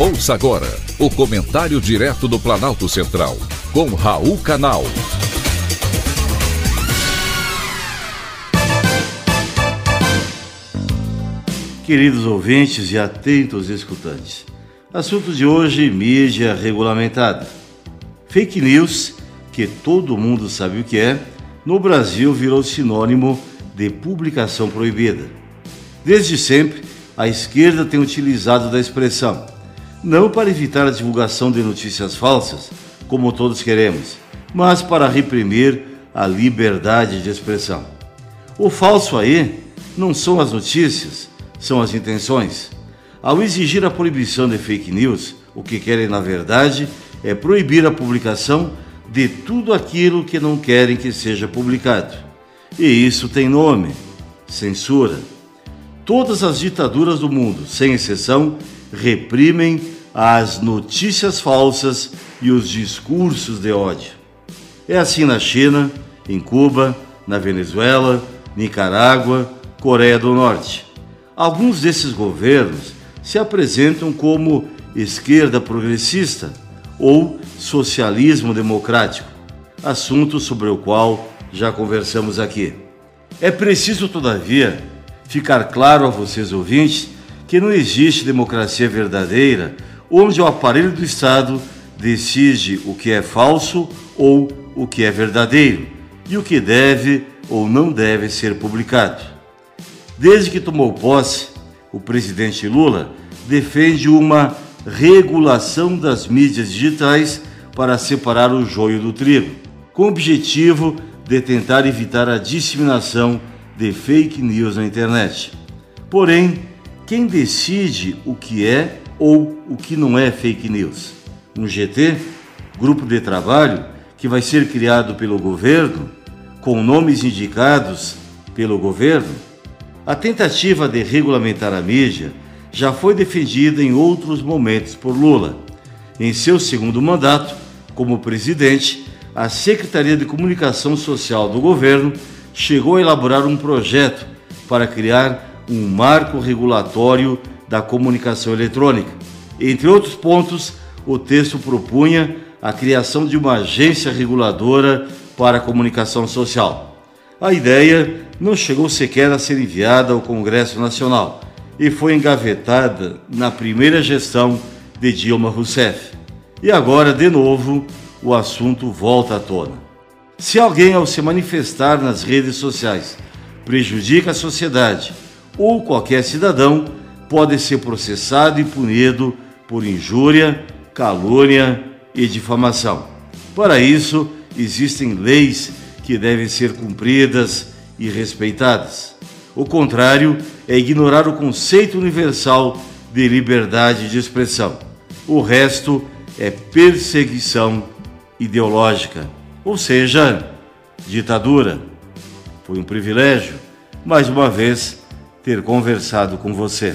Ouça agora o comentário direto do Planalto Central, com Raul Canal. Queridos ouvintes e atentos escutantes, assunto de hoje: mídia regulamentada. Fake news, que todo mundo sabe o que é, no Brasil virou sinônimo de publicação proibida. Desde sempre, a esquerda tem utilizado da expressão não para evitar a divulgação de notícias falsas, como todos queremos, mas para reprimir a liberdade de expressão. O falso aí não são as notícias, são as intenções. Ao exigir a proibição de fake news, o que querem na verdade é proibir a publicação de tudo aquilo que não querem que seja publicado. E isso tem nome: censura. Todas as ditaduras do mundo, sem exceção, reprimem as notícias falsas e os discursos de ódio. É assim na China, em Cuba, na Venezuela, Nicarágua, Coreia do Norte. Alguns desses governos se apresentam como esquerda progressista ou socialismo democrático, assunto sobre o qual já conversamos aqui. É preciso, todavia, ficar claro a vocês ouvintes que não existe democracia verdadeira onde o aparelho do Estado decide o que é falso ou o que é verdadeiro e o que deve ou não deve ser publicado. Desde que tomou posse, o presidente Lula defende uma regulação das mídias digitais para separar o joio do trigo, com o objetivo de tentar evitar a disseminação de fake news na internet. Porém, quem decide o que é ou o que não é fake news? Um GT, grupo de trabalho, que vai ser criado pelo governo, com nomes indicados pelo governo? A tentativa de regulamentar a mídia já foi defendida em outros momentos por Lula. Em seu segundo mandato, como presidente, a Secretaria de Comunicação Social do governo chegou a elaborar um projeto para criar um marco regulatório da comunicação eletrônica. Entre outros pontos, o texto propunha a criação de uma agência reguladora para a comunicação social. A ideia não chegou sequer a ser enviada ao Congresso Nacional e foi engavetada na primeira gestão de Dilma Rousseff. E agora, de novo, o assunto volta à tona. Se alguém, ao se manifestar nas redes sociais, prejudica a sociedade ou qualquer cidadão pode ser processado e punido por injúria, calúnia e difamação. Para isso, existem leis que devem ser cumpridas e respeitadas. O contrário é ignorar o conceito universal de liberdade de expressão. O resto é perseguição ideológica, ou seja, ditadura. Foi um privilégio, mais uma vez, ter conversado com você.